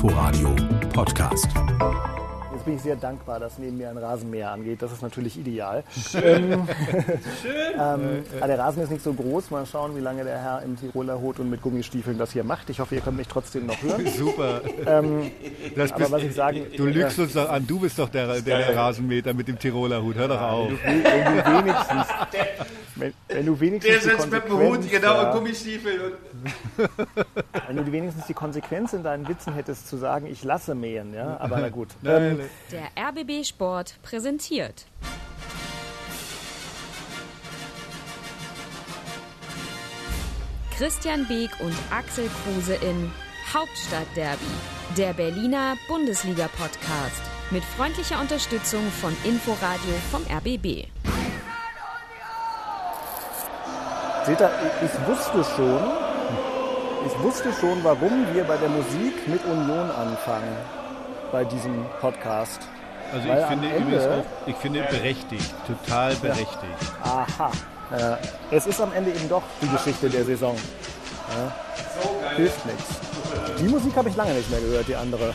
Inforadio Podcast. Jetzt bin ich sehr dankbar, dass neben mir ein Rasenmäher angeht. Das ist natürlich ideal. Ähm, Schön. ähm, aber der Rasen ist nicht so groß. Mal schauen, wie lange der Herr im Tiroler Hut und mit Gummistiefeln das hier macht. Ich hoffe, ihr könnt mich trotzdem noch hören. Super. Ähm, Das aber bist- was ich sagen, Du lügst uns doch an, du bist doch der, der, der Rasenmäher mit dem Tiroler Hut. Hör doch auf. wenigstens, wenn, wenn du wenigstens Der die sitzt mit dem Hut, Konsequenz, genau, und Gummistiefel. Und wenn du wenigstens die Konsequenz in deinen Witzen hättest, zu sagen, ich lasse mähen, ja. Aber na gut. Nein, Ähm, Der RBB Sport präsentiert. Christian Beek und Axel Kruse in Hauptstadtderby, der Berliner Bundesliga-Podcast. Mit freundlicher Unterstützung von Inforadio vom RBB. Seht ihr, ich wusste schon, ich wusste schon, warum wir bei der Musik mit Union anfangen. Bei diesem Podcast. Also Weil ich finde Ende- übrigens auch, ich finde berechtigt, total berechtigt. Aha. Äh, es ist am Ende eben doch die Geschichte der Saison. Ja. Hilft nichts. Die Musik habe ich lange nicht mehr gehört, die andere.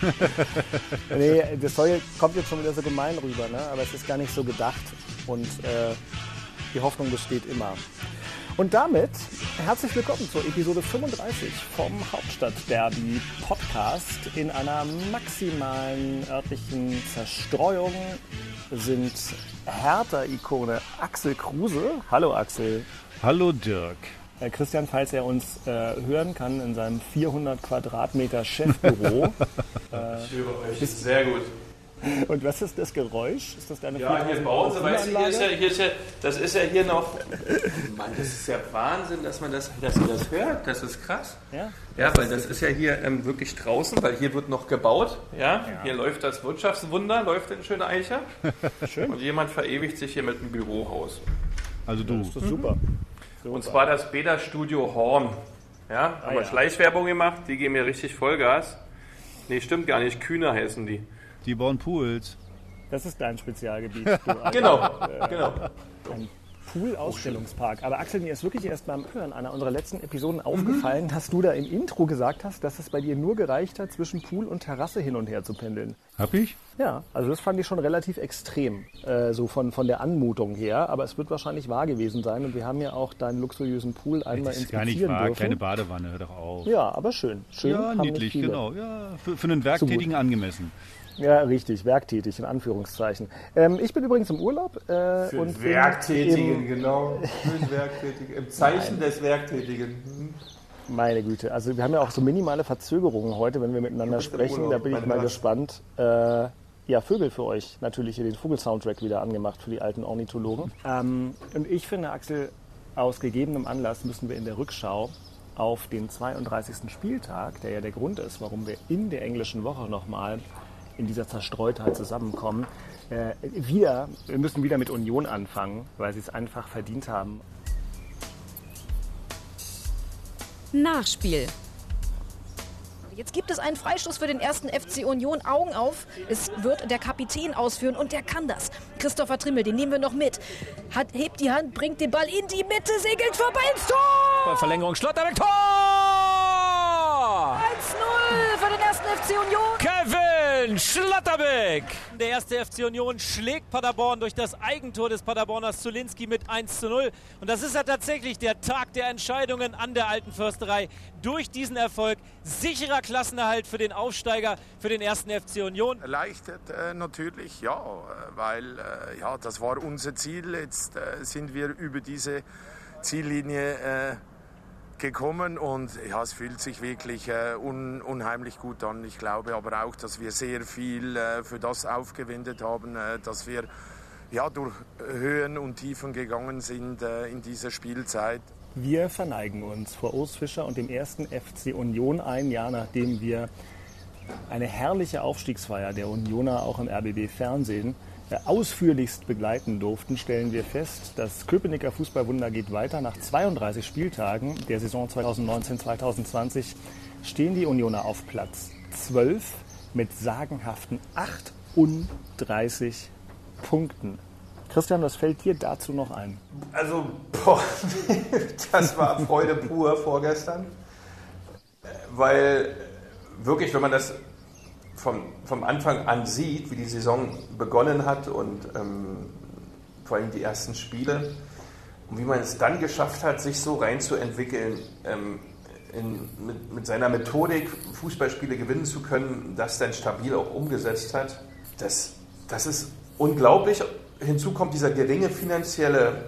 nee, das soll, kommt jetzt schon wieder so gemein rüber, ne? aber es ist gar nicht so gedacht. Und äh, die Hoffnung besteht immer. Und damit herzlich willkommen zur Episode 35 vom Hauptstadtderby Podcast. In einer maximalen örtlichen Zerstreuung sind Hertha-Ikone Axel Kruse. Hallo Axel. Hallo Dirk. Äh, Christian, falls er uns äh, hören kann, in seinem 400 Quadratmeter Chefbüro. ich höre euch sehr gut. Und was ist das Geräusch? Ist das deine Ja, hier 4000 bauen sie, weißt du, hier ist ja, hier ist ja, das ist ja hier noch. Mann, das ist ja Wahnsinn, dass man das, dass ihr das hört. Das ist krass. Ja? Ja, weil das ist ja hier ähm, wirklich draußen, weil hier wird noch gebaut. Ja, hier läuft das Wirtschaftswunder, läuft in Schöne Eicher. Schön. Und jemand verewigt sich hier mit einem Bürohaus. Also du. Das ist super. Und zwar das Beda Studio Horn. Ja, haben wir ja. Schleichwerbung gemacht, die geben mir richtig Vollgas. Nee, stimmt gar nicht, Kühner heißen die. Die bauen Pools. Das ist dein Spezialgebiet. Du. Genau, genau. Ein Pool-Ausstellungspark. Aber Axel, mir ist wirklich erst beim Hören einer unserer letzten Episoden aufgefallen, dass du da im Intro gesagt hast, dass es bei dir nur gereicht hat, zwischen Pool und Terrasse hin und her zu pendeln. Hab ich? Ja, also das fand ich schon relativ extrem, äh, so von, von der Anmutung her. Aber es wird wahrscheinlich wahr gewesen sein. Und wir haben ja auch deinen luxuriösen Pool einmal Das ist gar nicht inspizieren wahr. dürfen. Keine Badewanne, hör doch auf. ja, aber schön. Schön Ja, niedlich, genau. Ja, für, für einen Werktätigen angemessen. Ja, richtig, werktätig, in Anführungszeichen. Ähm, ich bin übrigens im Urlaub. Äh, Für und Werktätigen, im- genau. Für den Werktätigen. Im Zeichen des Werktätigen. Hm. Meine Güte, also wir haben ja auch so minimale Verzögerungen heute, wenn wir miteinander sprechen. Urlaub, Da bin ich mal Gott. gespannt. Äh, ja, Vögel für euch. Natürlich hier den Vogel-Soundtrack wieder angemacht für die alten Ornithologen. Ähm, und ich finde, Axel, aus gegebenem Anlass müssen wir in der Rückschau auf den 32. Spieltag, der ja der Grund ist, warum wir in der englischen Woche nochmal in dieser Zerstreutheit zusammenkommen, äh, wieder, wir müssen wieder mit Union anfangen, weil sie es einfach verdient haben, Nachspiel. Jetzt gibt es einen Freistoß für den ersten FC Union. Augen auf. Es wird der Kapitän ausführen und der kann das. Christopher Trimmel, den nehmen wir noch mit. Hat, hebt die Hand, bringt den Ball in die Mitte, segelt vorbei ins Tor! Verlängerung Schlotterbeck Tor! 1-0 für den ersten FC Union. Kevin Schlotterbeck! Der erste FC Union schlägt Paderborn durch das Eigentor des Paderborners Zulinski mit 1 zu 0. Und das ist ja tatsächlich der Tag der Entscheidungen an der alten Försterei. Durch diesen Erfolg sicherer Klassenerhalt für den Aufsteiger, für den ersten FC Union. Erleichtert äh, natürlich, ja, weil äh, ja, das war unser Ziel. Jetzt äh, sind wir über diese Ziellinie äh, gekommen und ja, es fühlt sich wirklich äh, un, unheimlich gut an. Ich glaube aber auch, dass wir sehr viel äh, für das aufgewendet haben, äh, dass wir ja, durch Höhen und Tiefen gegangen sind äh, in dieser Spielzeit. Wir verneigen uns vor Urs Fischer und dem ersten FC Union ein Jahr, nachdem wir eine herrliche Aufstiegsfeier der Unioner auch im RBB Fernsehen äh, ausführlichst begleiten durften, stellen wir fest, das Köpenicker Fußballwunder geht weiter. Nach 32 Spieltagen der Saison 2019-2020 stehen die Unioner auf Platz 12 mit sagenhaften 38 Punkten. Christian, was fällt dir dazu noch ein? Also, boah, das war Freude pur vorgestern. Weil wirklich, wenn man das vom, vom Anfang an sieht, wie die Saison begonnen hat und ähm, vor allem die ersten Spiele und wie man es dann geschafft hat, sich so reinzuentwickeln, ähm, in, mit, mit, seiner Methodik Fußballspiele gewinnen zu können, das dann stabil auch umgesetzt hat, das, das ist unglaublich. Hinzu kommt dieser geringe finanzielle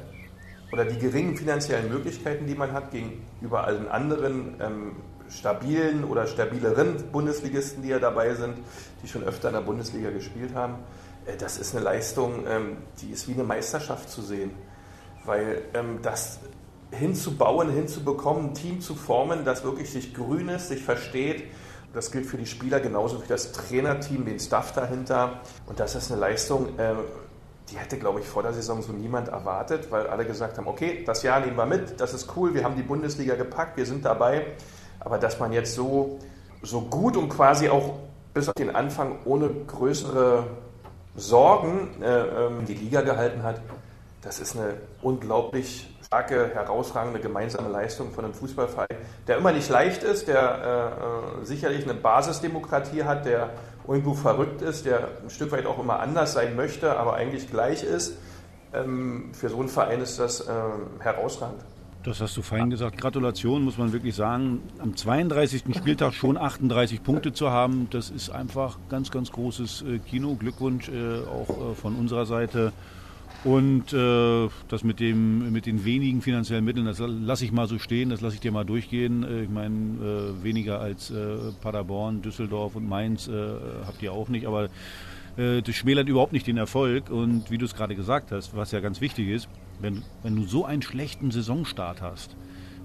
oder die geringen finanziellen Möglichkeiten, die man hat gegenüber allen anderen ähm, stabilen oder stabileren Bundesligisten, die ja dabei sind, die schon öfter in der Bundesliga gespielt haben. Äh, das ist eine Leistung, ähm, die ist wie eine Meisterschaft zu sehen. Weil ähm, das hinzubauen, hinzubekommen, ein Team zu formen, das wirklich sich grün ist, sich versteht, das gilt für die Spieler genauso wie das Trainerteam, den Staff dahinter. Und das ist eine Leistung, ähm, die hätte, glaube ich, vor der Saison so niemand erwartet, weil alle gesagt haben, okay, das Jahr nehmen wir mit, das ist cool, wir haben die Bundesliga gepackt, wir sind dabei. Aber dass man jetzt so, so gut und quasi auch bis auf den Anfang ohne größere Sorgen äh, ähm, die Liga gehalten hat, das ist eine unglaublich starke, herausragende gemeinsame Leistung von einem Fußballverein, der immer nicht leicht ist, der äh, äh sicherlich eine Basisdemokratie hat, der irgendwo verrückt ist, der ein Stück weit auch immer anders sein möchte, aber eigentlich gleich ist. Ähm, für so einen Verein ist das äh, herausragend. Das hast du fein gesagt. Gratulation, muss man wirklich sagen. Am 32. Spieltag schon 38 Punkte zu haben, das ist einfach ganz, ganz großes äh, Kino. Glückwunsch äh, auch äh, von unserer Seite. Und äh, das mit, dem, mit den wenigen finanziellen Mitteln, das lasse ich mal so stehen, das lasse ich dir mal durchgehen. Ich meine, weniger als Paderborn, Düsseldorf und Mainz habt ihr auch nicht, aber das schmälert überhaupt nicht den Erfolg. Und wie du es gerade gesagt hast, was ja ganz wichtig ist, wenn, wenn du so einen schlechten Saisonstart hast,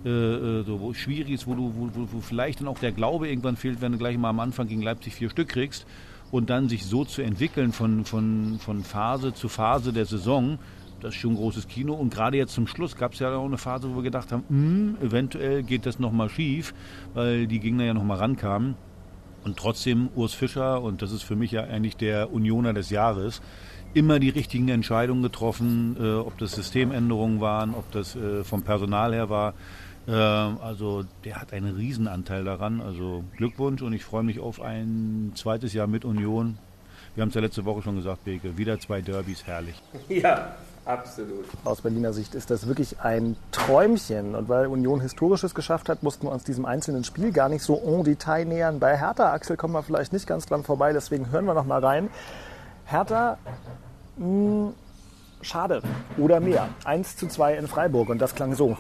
so, wo es schwierig ist, wo, du, wo, wo vielleicht dann auch der Glaube irgendwann fehlt, wenn du gleich mal am Anfang gegen Leipzig vier Stück kriegst und dann sich so zu entwickeln von, von, von Phase zu Phase der Saison, das ist schon ein großes Kino. Und gerade jetzt zum Schluss gab es ja auch eine Phase, wo wir gedacht haben, hm, eventuell geht das nochmal schief, weil die Gegner ja nochmal rankamen. Und trotzdem Urs Fischer, und das ist für mich ja eigentlich der Unioner des Jahres, immer die richtigen Entscheidungen getroffen, äh, ob das Systemänderungen waren, ob das äh, vom Personal her war. Ähm, also der hat einen Riesenanteil daran. Also Glückwunsch und ich freue mich auf ein zweites Jahr mit Union. Wir haben es ja letzte Woche schon gesagt, Beke. Wieder zwei Derbys, herrlich. Ja, absolut. Aus Berliner Sicht ist das wirklich ein Träumchen. Und weil Union Historisches geschafft hat, mussten wir uns diesem einzelnen Spiel gar nicht so en Detail nähern. Bei Hertha, Axel, kommen wir vielleicht nicht ganz dran vorbei, deswegen hören wir noch mal rein. Hertha, mh, hm, schade. Oder mehr. 1 zu 2 in Freiburg und das klang so.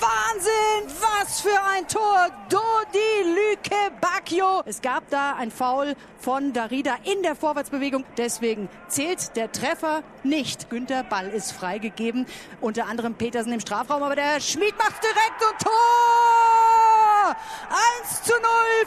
Wahnsinn! Was für ein Tor! Dodi Lüke Bacchio. Es gab da ein Foul von Darida in der Vorwärtsbewegung. Deswegen zählt der Treffer nicht. Günther Ball ist freigegeben. Unter anderem Petersen im Strafraum. Aber der Schmied macht direkt und Tor! 1 zu 0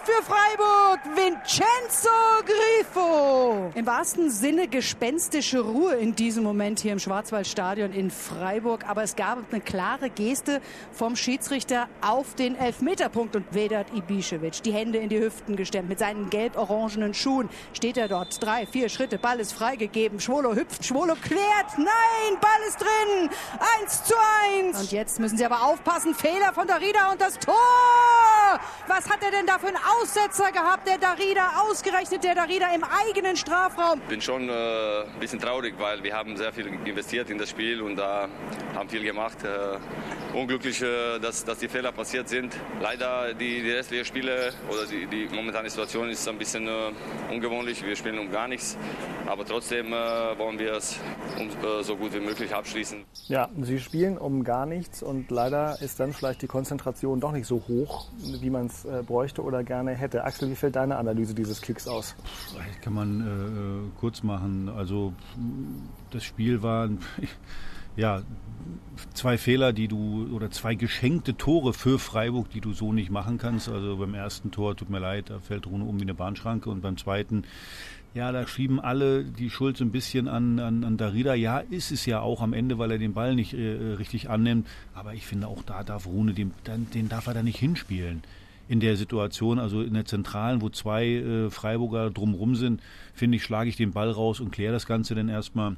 für Freiburg. Vincenzo Grifo. Im wahrsten Sinne gespenstische Ruhe in diesem Moment hier im Schwarzwaldstadion in Freiburg. Aber es gab eine klare Geste vom Schiedsrichter auf den Elfmeterpunkt und Vedat Ibišević. Die Hände in die Hüften gestemmt. Mit seinen gelb-orangenen Schuhen steht er dort. Drei, vier Schritte. Ball ist freigegeben. Schwolo hüpft. Schwolo klärt. Nein, Ball ist drin. Eins zu eins. Und jetzt müssen sie aber aufpassen. Fehler von Darida und das Tor. Was hat er denn da für einen Aussetzer gehabt, der Darida? Ausgerechnet der Darida im eigenen Strafraum. Ich bin schon äh, ein bisschen traurig, weil wir haben sehr viel investiert in das Spiel und da haben viel gemacht. Äh, unglücklich, äh, dass, dass die Fehler passiert sind. Leider die, die restlichen Spiele oder die, die momentane Situation ist ein bisschen äh, ungewohnlich. Wir spielen um gar nichts, aber trotzdem äh, wollen wir es um, äh, so gut wie möglich abschließen. Ja, sie spielen um gar nichts und leider ist dann vielleicht die Konzentration doch nicht so hoch, wie man es äh, bräuchte oder gerne hätte. Axel, wie fällt deine Analyse dieses Kicks aus? Vielleicht kann man äh, kurz machen. Also das Spiel war ja, zwei Fehler, die du oder zwei geschenkte Tore für Freiburg, die du so nicht machen kannst. Also beim ersten Tor, tut mir leid, da fällt Rune um wie eine Bahnschranke und beim zweiten, ja, da schieben alle die Schuld so ein bisschen an, an, an Darida. Ja, ist es ja auch am Ende, weil er den Ball nicht äh, richtig annimmt. Aber ich finde auch da darf Rune, den, den darf er da nicht hinspielen in der Situation, also in der Zentralen, wo zwei äh, Freiburger drumrum sind, finde ich, schlage ich den Ball raus und kläre das Ganze dann erstmal.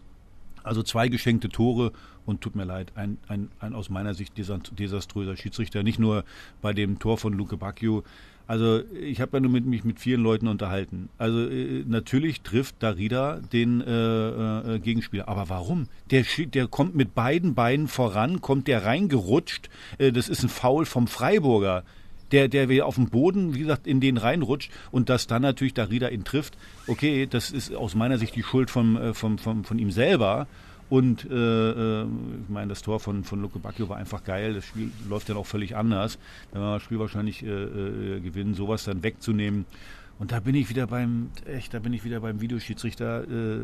Also zwei geschenkte Tore und tut mir leid, ein, ein, ein aus meiner Sicht desaströser Schiedsrichter. Nicht nur bei dem Tor von Luke Bacchio, Also ich habe ja nur mit, mich mit vielen Leuten unterhalten. Also äh, natürlich trifft Darida den äh, äh, Gegenspieler. Aber warum? Der, der kommt mit beiden Beinen voran, kommt der reingerutscht. Äh, das ist ein Foul vom Freiburger. Der, der auf dem Boden, wie gesagt, in den reinrutscht und dass dann natürlich Darida ihn trifft. Okay, das ist aus meiner Sicht die Schuld vom, äh, vom, vom, von ihm selber. Und äh, äh, ich meine, das Tor von, von Luke Bacchio war einfach geil. Das Spiel läuft dann auch völlig anders. Wenn wir das Spiel wahrscheinlich äh, äh, gewinnen, sowas dann wegzunehmen. Und da bin ich wieder beim, echt, da bin ich wieder beim Videoschiedsrichter. Äh,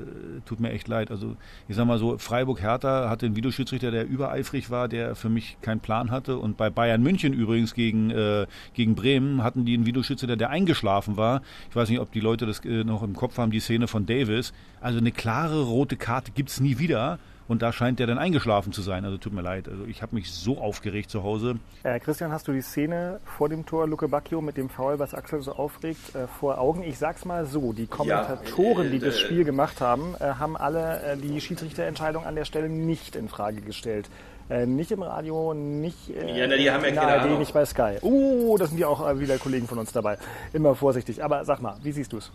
tut mir echt leid. Also ich sag mal so, Freiburg-Hertha hatte einen Videoschiedsrichter, der übereifrig war, der für mich keinen Plan hatte. Und bei Bayern München übrigens gegen, äh, gegen Bremen hatten die einen Videoschiedsrichter, der eingeschlafen war. Ich weiß nicht, ob die Leute das äh, noch im Kopf haben, die Szene von Davis. Also eine klare rote Karte gibt's nie wieder. Und da scheint der dann eingeschlafen zu sein. Also tut mir leid. Also ich habe mich so aufgeregt zu Hause. Äh, Christian, hast du die Szene vor dem Tor Luke Bacchio mit dem Foul, was Axel so aufregt, äh, vor Augen? Ich sag's mal so, die Kommentatoren, die das Spiel gemacht haben, äh, haben alle äh, die Schiedsrichterentscheidung an der Stelle nicht in Frage gestellt. Äh, nicht im Radio, nicht äh, ja, na, die haben ja in keine der ARD, Ahnung. nicht bei Sky. Uh, das sind ja auch äh, wieder Kollegen von uns dabei. Immer vorsichtig. Aber sag mal, wie siehst du es?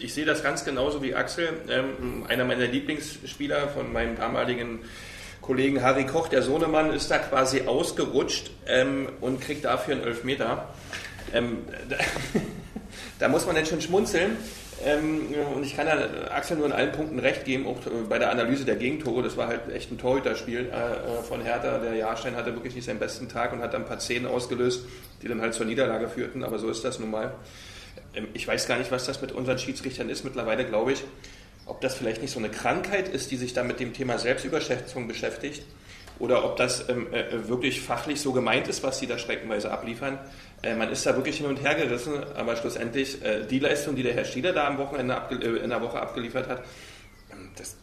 Ich sehe das ganz genauso wie Axel. Ähm, einer meiner Lieblingsspieler von meinem damaligen Kollegen Harry Koch, der Sohnemann, ist da quasi ausgerutscht ähm, und kriegt dafür einen Elfmeter. Ähm, da, da muss man dann schon schmunzeln. Ähm, und ich kann Axel nur in allen Punkten recht geben, auch äh, bei der Analyse der Gegentore. Das war halt echt ein Torhüterspiel äh, von Hertha. Der Jahrstein hatte wirklich nicht seinen besten Tag und hat dann ein paar Szenen ausgelöst, die dann halt zur Niederlage führten. Aber so ist das nun mal. Ähm, ich weiß gar nicht, was das mit unseren Schiedsrichtern ist. Mittlerweile glaube ich, ob das vielleicht nicht so eine Krankheit ist, die sich dann mit dem Thema Selbstüberschätzung beschäftigt. Oder ob das ähm, äh, wirklich fachlich so gemeint ist, was sie da streckenweise abliefern. Äh, man ist da wirklich hin und her gerissen, aber schlussendlich äh, die Leistung, die der Herr Stieler da am Wochenende äh, in der Woche abgeliefert hat, ähm, das,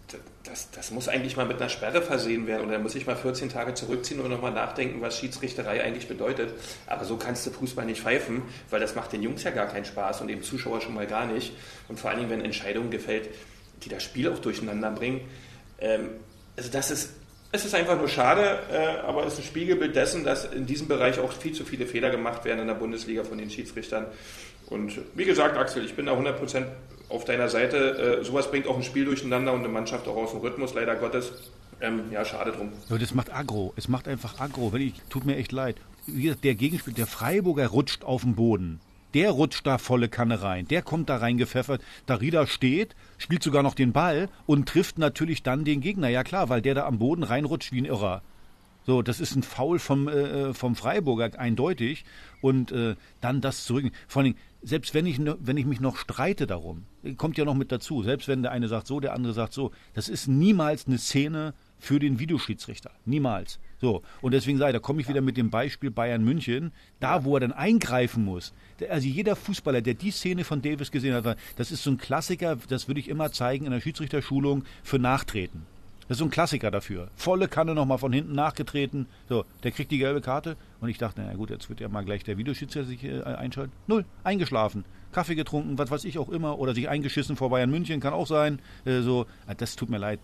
das, das muss eigentlich mal mit einer Sperre versehen werden oder muss ich mal 14 Tage zurückziehen und nochmal nachdenken, was Schiedsrichterei eigentlich bedeutet. Aber so kannst du Fußball nicht pfeifen, weil das macht den Jungs ja gar keinen Spaß und dem Zuschauer schon mal gar nicht. Und vor allen Dingen, wenn Entscheidungen gefällt, die das Spiel auch durcheinander bringen. Ähm, also das ist es ist einfach nur schade, äh, aber es ist ein Spiegelbild dessen, dass in diesem Bereich auch viel zu viele Fehler gemacht werden in der Bundesliga von den Schiedsrichtern. Und wie gesagt, Axel, ich bin da 100% auf deiner Seite. Äh, sowas bringt auch ein Spiel durcheinander und eine Mannschaft auch aus dem Rhythmus, leider Gottes. Ähm, ja, schade drum. Ja, das macht Agro. Es macht einfach Agro. Wenn ich, tut mir echt leid. Wie gesagt, der Gegenspiel, der Freiburger rutscht auf den Boden. Der rutscht da volle Kanne rein. Der kommt da reingepfeffert. Darida steht, spielt sogar noch den Ball und trifft natürlich dann den Gegner. Ja klar, weil der da am Boden reinrutscht wie ein Irrer. So, das ist ein Foul vom, äh, vom Freiburger, eindeutig. Und äh, dann das zurück. Vor allem, selbst wenn ich, wenn ich mich noch streite darum, kommt ja noch mit dazu, selbst wenn der eine sagt so, der andere sagt so, das ist niemals eine Szene für den Videoschiedsrichter. Niemals. So, und deswegen sage ich, da komme ich wieder mit dem Beispiel Bayern München, da wo er dann eingreifen muss. Also jeder Fußballer, der die Szene von Davis gesehen hat, das ist so ein Klassiker, das würde ich immer zeigen in der Schiedsrichterschulung für Nachtreten. Das ist so ein Klassiker dafür. Volle Kanne nochmal von hinten nachgetreten. So, der kriegt die gelbe Karte. Und ich dachte, na gut, jetzt wird ja mal gleich der Videoschiedsrichter sich äh, einschalten. Null, eingeschlafen. Kaffee getrunken, was weiß ich auch immer. Oder sich eingeschissen vor Bayern München, kann auch sein. Äh, so, Ah, das tut mir leid.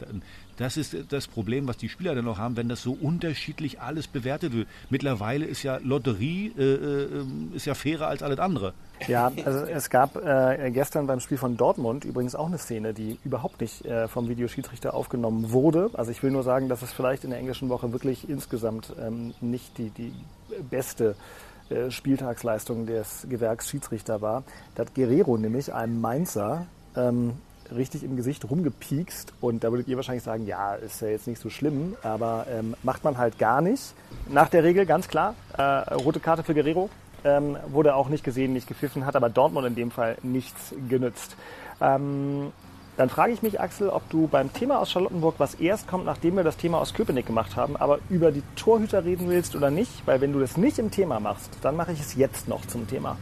Das ist das Problem, was die Spieler dann noch haben, wenn das so unterschiedlich alles bewertet wird. Mittlerweile ist ja Lotterie, äh, äh, ist ja fairer als alles andere. Ja, also es gab äh, gestern beim Spiel von Dortmund übrigens auch eine Szene, die überhaupt nicht äh, vom Videoschiedsrichter aufgenommen wurde. Also ich will nur sagen, dass es vielleicht in der englischen Woche wirklich insgesamt ähm, nicht die, die beste äh, Spieltagsleistung des Gewerks Schiedsrichter war. Da hat Guerrero nämlich einem Mainzer ähm, richtig im Gesicht rumgepiekst und da würdet ihr wahrscheinlich sagen, ja, ist ja jetzt nicht so schlimm, aber ähm, macht man halt gar nicht. Nach der Regel, ganz klar, äh, rote Karte für Guerrero, ähm, wurde auch nicht gesehen, nicht gepfiffen, hat aber Dortmund in dem Fall nichts genützt. Ähm, dann frage ich mich, Axel, ob du beim Thema aus Charlottenburg, was erst kommt, nachdem wir das Thema aus Köpenick gemacht haben, aber über die Torhüter reden willst oder nicht, weil wenn du das nicht im Thema machst, dann mache ich es jetzt noch zum Thema.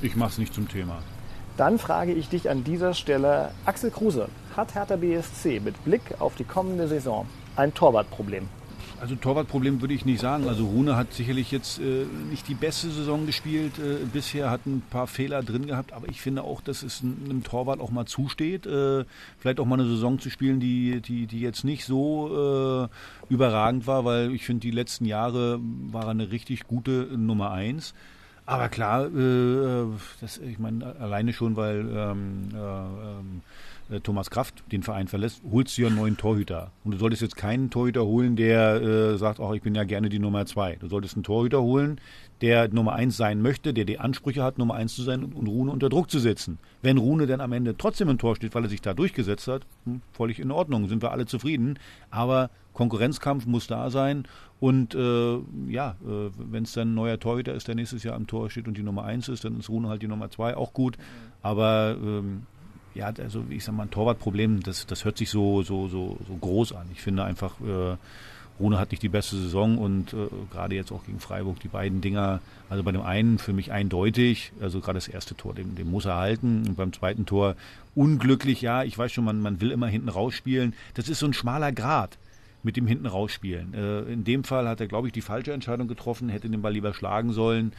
Ich mache es nicht zum Thema. Dann frage ich dich an dieser Stelle, Axel Kruse, hat Hertha BSC mit Blick auf die kommende Saison ein Torwartproblem? Also Torwartproblem würde ich nicht sagen. Also Rune hat sicherlich jetzt äh, nicht die beste Saison gespielt äh, bisher, hat ein paar Fehler drin gehabt, aber ich finde auch, dass es einem Torwart auch mal zusteht, äh, vielleicht auch mal eine Saison zu spielen, die, die, die jetzt nicht so äh, überragend war, weil ich finde, die letzten Jahre war er eine richtig gute Nummer eins. Aber klar, äh, das, ich meine, alleine schon, weil ähm, äh, ähm, äh, Thomas Kraft den Verein verlässt, holst du ja einen neuen Torhüter. Und du solltest jetzt keinen Torhüter holen, der äh, sagt, ach, ich bin ja gerne die Nummer zwei. Du solltest einen Torhüter holen, der Nummer eins sein möchte, der die Ansprüche hat, Nummer eins zu sein und Rune unter Druck zu setzen. Wenn Rune dann am Ende trotzdem im Tor steht, weil er sich da durchgesetzt hat, hm, völlig in Ordnung, sind wir alle zufrieden. Aber Konkurrenzkampf muss da sein. Und äh, ja, äh, wenn es dann ein neuer Torhüter ist, der nächstes Jahr am Tor steht und die Nummer eins ist, dann ist Rune halt die Nummer zwei auch gut. Aber ähm, ja, also ich sag mal, ein Torwartproblem, das, das hört sich so, so, so, so groß an. Ich finde einfach, äh, Rune hat nicht die beste Saison und äh, gerade jetzt auch gegen Freiburg die beiden Dinger, also bei dem einen für mich eindeutig, also gerade das erste Tor, den, den muss er halten und beim zweiten Tor unglücklich, ja, ich weiß schon, man, man will immer hinten rausspielen. Das ist so ein schmaler Grad mit dem hinten rausspielen. Äh, in dem Fall hat er, glaube ich, die falsche Entscheidung getroffen, hätte den Ball lieber schlagen sollen.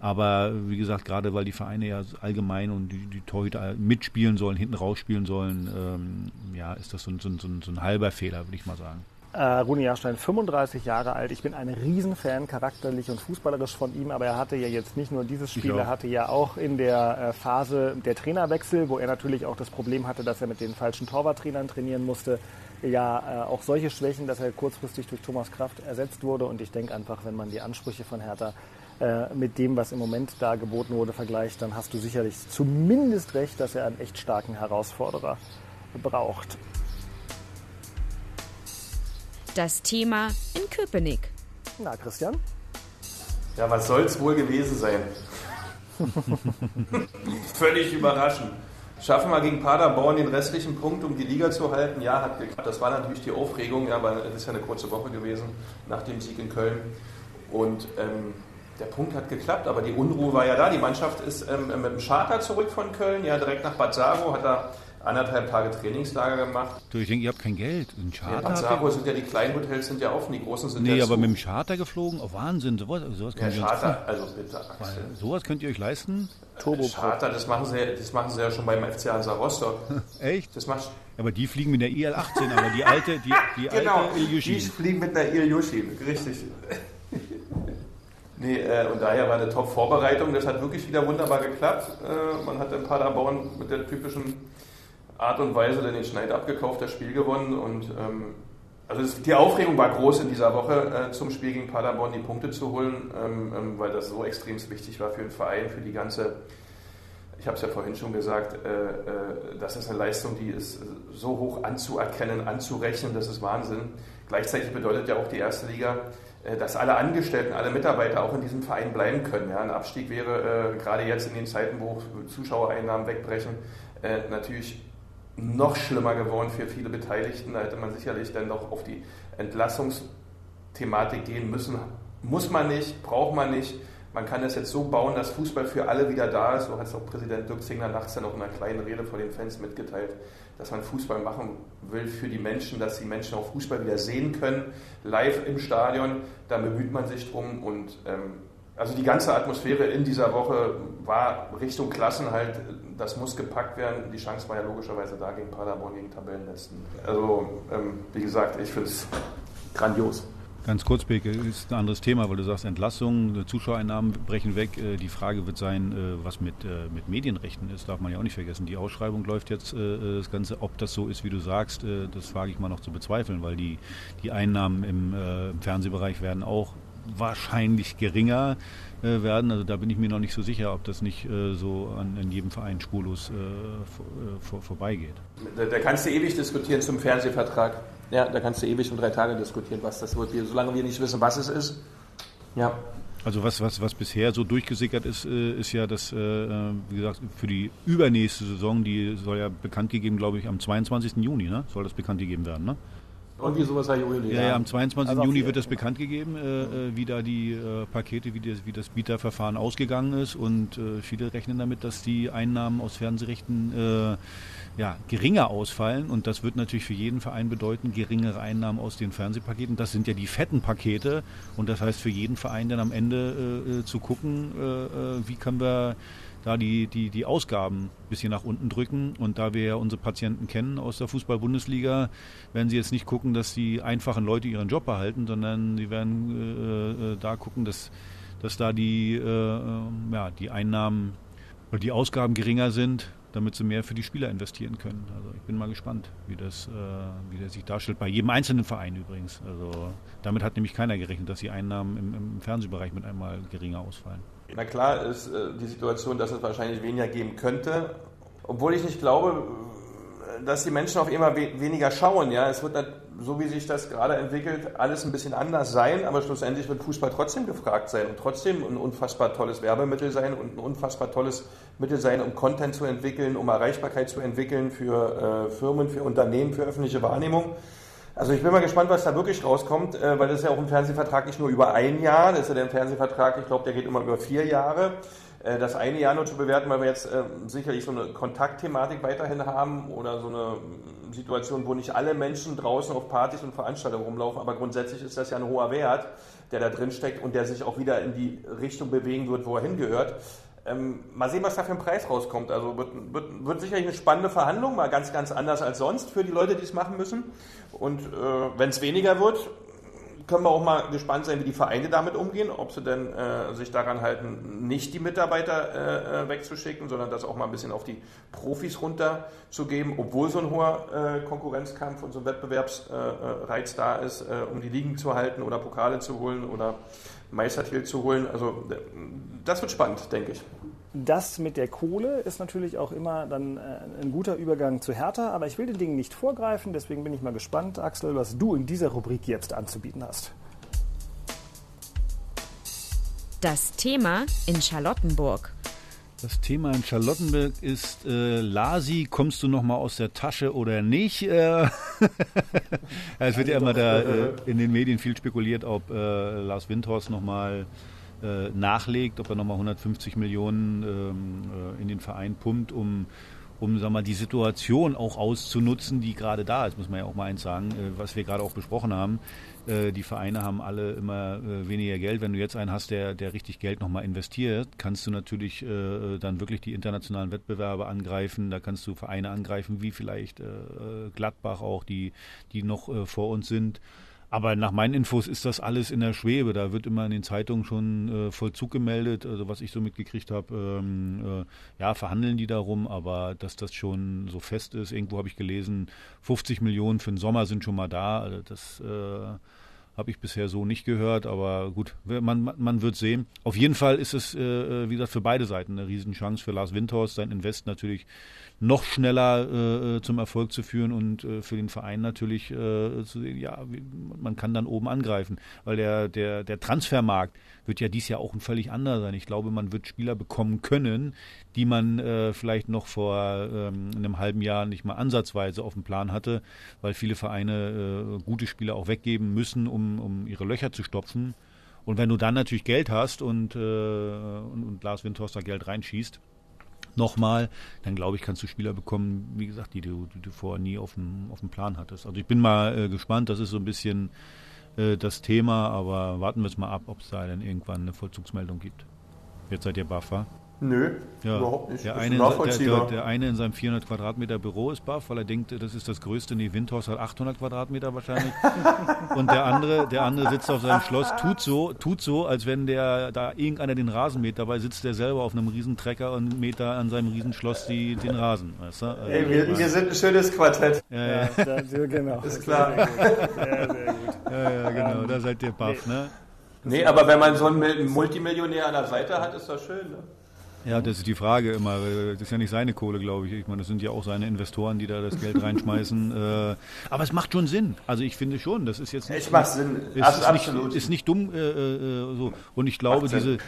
Aber wie gesagt, gerade weil die Vereine ja allgemein und die, die Torhüter mitspielen sollen, hinten rausspielen sollen, ähm, ja, ist das so, so, so, so ein halber Fehler, würde ich mal sagen. Äh, Rune Jahrstein, 35 Jahre alt. Ich bin ein Riesenfan charakterlich und fußballerisch von ihm, aber er hatte ja jetzt nicht nur dieses Spiel, er hatte ja auch in der äh, Phase der Trainerwechsel, wo er natürlich auch das Problem hatte, dass er mit den falschen Torwarttrainern trainieren musste, ja äh, auch solche Schwächen, dass er kurzfristig durch Thomas Kraft ersetzt wurde. Und ich denke einfach, wenn man die Ansprüche von Hertha äh, mit dem, was im Moment da geboten wurde, vergleicht, dann hast du sicherlich zumindest recht, dass er einen echt starken Herausforderer braucht. Das Thema in Köpenick. Na, Christian? Ja, was soll's wohl gewesen sein? Völlig überraschend. Schaffen wir gegen Paderborn den restlichen Punkt, um die Liga zu halten? Ja, hat geklappt. Das war natürlich die Aufregung, ja, aber es ist ja eine kurze Woche gewesen nach dem Sieg in Köln. Und ähm, der Punkt hat geklappt, aber die Unruhe war ja da. Die Mannschaft ist ähm, mit dem Charter zurück von Köln, ja direkt nach Bad Saro, hat da anderthalb Tage Trainingslager gemacht. Du, ich denke, ihr habt kein Geld. Ein Charter ja, Bad Saro sind ja die kleinen Hotels sind ja offen, die großen sind nee, ja aber zu. mit dem Charter geflogen? Oh, Wahnsinn, sowas, sowas ja, könnt ihr Charter, uns, also bitte, Axel. Sowas könnt ihr euch leisten? Turbo Charter, das machen, sie, das machen sie ja schon beim FC Hansa Rostock. Echt? Das macht aber die fliegen mit der IL-18, aber die alte, die, die genau, alte Ilyushin. die fliegen mit der Ilyushin, richtig. Nee, äh, und daher war eine Top-Vorbereitung. Das hat wirklich wieder wunderbar geklappt. Äh, man hat in Paderborn mit der typischen Art und Weise den Schneid abgekauft, das Spiel gewonnen. Und ähm, also es, die Aufregung war groß in dieser Woche äh, zum Spiel gegen Paderborn, die Punkte zu holen, ähm, ähm, weil das so extrem wichtig war für den Verein, für die ganze. Ich habe es ja vorhin schon gesagt, äh, äh, das ist eine Leistung, die ist so hoch anzuerkennen, anzurechnen, das ist Wahnsinn. Gleichzeitig bedeutet ja auch die erste Liga, dass alle Angestellten, alle Mitarbeiter auch in diesem Verein bleiben können. Ja, ein Abstieg wäre äh, gerade jetzt in den Zeiten, wo Zuschauereinnahmen wegbrechen, äh, natürlich noch schlimmer geworden für viele Beteiligten. Da hätte man sicherlich dann doch auf die Entlassungsthematik gehen müssen. Muss man nicht, braucht man nicht. Man kann es jetzt so bauen, dass Fußball für alle wieder da ist. So hat es auch Präsident Dirk Zingler nachts dann auch in einer kleinen Rede vor den Fans mitgeteilt, dass man Fußball machen will für die Menschen, dass die Menschen auch Fußball wieder sehen können, live im Stadion. Da bemüht man sich drum und ähm, also die ganze Atmosphäre in dieser Woche war Richtung Klassenhalt, das muss gepackt werden. Die Chance war ja logischerweise da gegen Paderborn, gegen Tabellenletzten. Also ähm, wie gesagt, ich finde es grandios. Ganz kurz, Beke, ist ein anderes Thema, weil du sagst Entlassungen, Zuschauereinnahmen brechen weg. Äh, die Frage wird sein, äh, was mit, äh, mit Medienrechten ist, darf man ja auch nicht vergessen. Die Ausschreibung läuft jetzt, das Ganze, ob das so ist, wie du sagst, das wage ich mal noch zu bezweifeln, weil die, die Einnahmen im, im Fernsehbereich werden auch wahrscheinlich geringer äh, werden. Also da bin ich mir noch nicht so sicher, ob das nicht äh, so an, an, jedem Verein spurlos äh, vor, vor, vorbeigeht. Da, da, kannst du ewig diskutieren zum Fernsehvertrag. Ja, da kannst du ewig um drei Tage diskutieren, was das wird. Solange wir nicht wissen, was es ist. Ja. Also was, was, was bisher so durchgesickert ist, ist ja, dass, wie gesagt, für die übernächste Saison, die soll ja bekannt gegeben, glaube ich, am 22. Juni, ne? soll das bekannt gegeben werden, ne? Irgendwie sowas habe ich auch gelesen. Ja, ja, am 22. Also Juni wird das bekannt gegeben, äh, äh, wie da die äh, Pakete, wie das, wie das Bieterverfahren ausgegangen ist. Und äh, viele rechnen damit, dass die Einnahmen aus Fernsehrechten äh, ja, geringer ausfallen. Und das wird natürlich für jeden Verein bedeuten, geringere Einnahmen aus den Fernsehpaketen. Das sind ja die fetten Pakete. Und das heißt für jeden Verein dann am Ende äh, zu gucken, wie können wir da die, die, die Ausgaben ein bisschen nach unten drücken. Und da wir ja unsere Patienten kennen aus der Fußball-Bundesliga, werden sie jetzt nicht gucken, dass die einfachen Leute ihren Job behalten, sondern sie werden äh, äh, da gucken, dass dass da die, äh, ähm, ja, die Einnahmen oder die Ausgaben geringer sind, damit sie mehr für die Spieler investieren können. Also ich bin mal gespannt, wie das, äh, wie das sich darstellt. Bei jedem einzelnen Verein übrigens. Also damit hat nämlich keiner gerechnet, dass die Einnahmen im, im Fernsehbereich mit einmal geringer ausfallen. Na klar ist äh, die Situation, dass es wahrscheinlich weniger geben könnte. Obwohl ich nicht glaube, dass die Menschen auf immer we weniger schauen. Ja, es wird so wie sich das gerade entwickelt, alles ein bisschen anders sein, aber schlussendlich wird Fußball trotzdem gefragt sein und trotzdem ein unfassbar tolles Werbemittel sein und ein unfassbar tolles Mittel sein, um Content zu entwickeln, um Erreichbarkeit zu entwickeln für äh, Firmen, für Unternehmen, für öffentliche Wahrnehmung. Also ich bin mal gespannt, was da wirklich rauskommt, äh, weil das ist ja auch ein Fernsehvertrag nicht nur über ein Jahr, das ist ja der Fernsehvertrag, ich glaube, der geht immer über vier Jahre. Äh, das eine Jahr nur zu bewerten, weil wir jetzt äh, sicherlich so eine Kontaktthematik weiterhin haben oder so eine Situation, wo nicht alle Menschen draußen auf Partys und Veranstaltungen rumlaufen, aber grundsätzlich ist das ja ein hoher Wert, der da drin steckt und der sich auch wieder in die Richtung bewegen wird, wo er hingehört. Ähm, mal sehen, was da für ein Preis rauskommt. Also wird, wird, wird, sicherlich eine spannende Verhandlung, mal ganz, ganz anders als sonst für die Leute, die es machen müssen. Und äh, wenn es weniger wird, können wir auch mal gespannt sein, wie die Vereine damit umgehen, ob sie denn äh, sich daran halten, nicht die Mitarbeiter äh, äh, wegzuschicken, sondern das auch mal ein bisschen auf die Profis runterzugeben, obwohl so ein hoher äh, Konkurrenzkampf und so ein Wettbewerbsreiz da ist, äh, um die Ligen zu halten oder Pokale zu holen oder Meistertitel zu holen. Also das wird spannend, denke ich. Das mit der Kohle ist natürlich auch immer dann äh, ein guter Übergang zu Hertha, aber ich will den Dingen nicht vorgreifen, deswegen bin ich mal gespannt, Axel, was du in dieser Rubrik jetzt anzubieten hast. Das Thema in Charlottenburg. Das Thema in Charlottenburg ist äh, Lasi, kommst du noch mal aus der Tasche oder nicht? Äh, es wird ja immer da äh, in den Medien viel spekuliert, ob äh, Lars Windhorst noch mal äh, nachlegt, ob er nochmal 150 Millionen ähm, äh, in den Verein pumpt, um um sag mal, die Situation auch auszunutzen, die gerade da ist, muss man ja auch mal eins sagen, äh, was wir gerade auch besprochen haben. Äh, die Vereine haben alle immer äh, weniger Geld. Wenn du jetzt einen hast, der, der richtig Geld nochmal investiert, kannst du natürlich äh, dann wirklich die internationalen Wettbewerbe angreifen. Da kannst du Vereine angreifen, wie vielleicht äh, Gladbach auch, die, die noch vor uns sind. Aber nach meinen Infos ist das alles in der Schwebe. Da wird immer in den Zeitungen schon äh, Vollzug gemeldet. Also was ich so mitgekriegt habe, ähm, äh, ja, verhandeln die darum, aber dass das schon so fest ist. Irgendwo habe ich gelesen, 50 Millionen für den Sommer sind schon mal da. Also das äh, habe ich bisher so nicht gehört, aber gut, man, man wird sehen. Auf jeden Fall ist es, äh, äh, wie gesagt, für beide Seiten eine Riesenchance für Lars Windhorst, sein Invest natürlich noch schneller äh, äh, zum Erfolg zu führen und äh, für den Verein natürlich äh, zu sehen, ja, man kann dann oben angreifen, weil der, der, der Transfermarkt wird ja dies Jahr auch ein völlig anderer sein. Ich glaube, man wird Spieler bekommen können, die man vielleicht noch vor ähm, einem halben Jahr nicht mal ansatzweise auf dem Plan hatte, weil viele Vereine gute Spieler auch weggeben müssen, um, um ihre Löcher zu stopfen. Und wenn du dann natürlich Geld hast und, äh, und, und Lars Windhorst da Geld reinschießt, nochmal, dann glaube ich, kannst du Spieler bekommen, wie gesagt, die du, die du vorher nie auf dem, auf dem Plan hattest. Also ich bin mal äh, gespannt, das ist so ein bisschen äh, das Thema, aber warten wir es mal ab, ob es da dann irgendwann eine Vollzugsmeldung gibt. Jetzt seid ihr Buffer. Nö, ja. überhaupt nicht. Der eine, der, der, der eine, in seinem 400 Quadratmeter Büro ist baff, weil er denkt, das ist das größte. Nee, Windhaus hat 800 Quadratmeter wahrscheinlich. Und der andere, der andere sitzt auf seinem Schloss, tut so, tut so, als wenn der da irgendeiner den Rasen mäht. Dabei sitzt der selber auf einem Riesentrecker und mäht da an seinem Riesenschloss die, den Rasen. Weißt du? also, Ey, wir, wir, sind ein schönes Quartett. Ja, ja. ja genau. Ist klar. Sehr, sehr gut. Ja, ja, genau. Da seid ihr baff, nee. ne? Nee, aber wenn man so einen Multimillionär an der Seite hat, ist das schön, ne? Ja, das ist die Frage immer. Das ist ja nicht seine Kohle, glaube ich. Ich meine, das sind ja auch seine Investoren, die da das Geld reinschmeißen. äh, aber es macht schon Sinn. Also ich finde schon, das ist jetzt nicht, es macht Sinn. Ist, ist, nicht, ist nicht dumm äh, äh, so. Und ich glaube, diese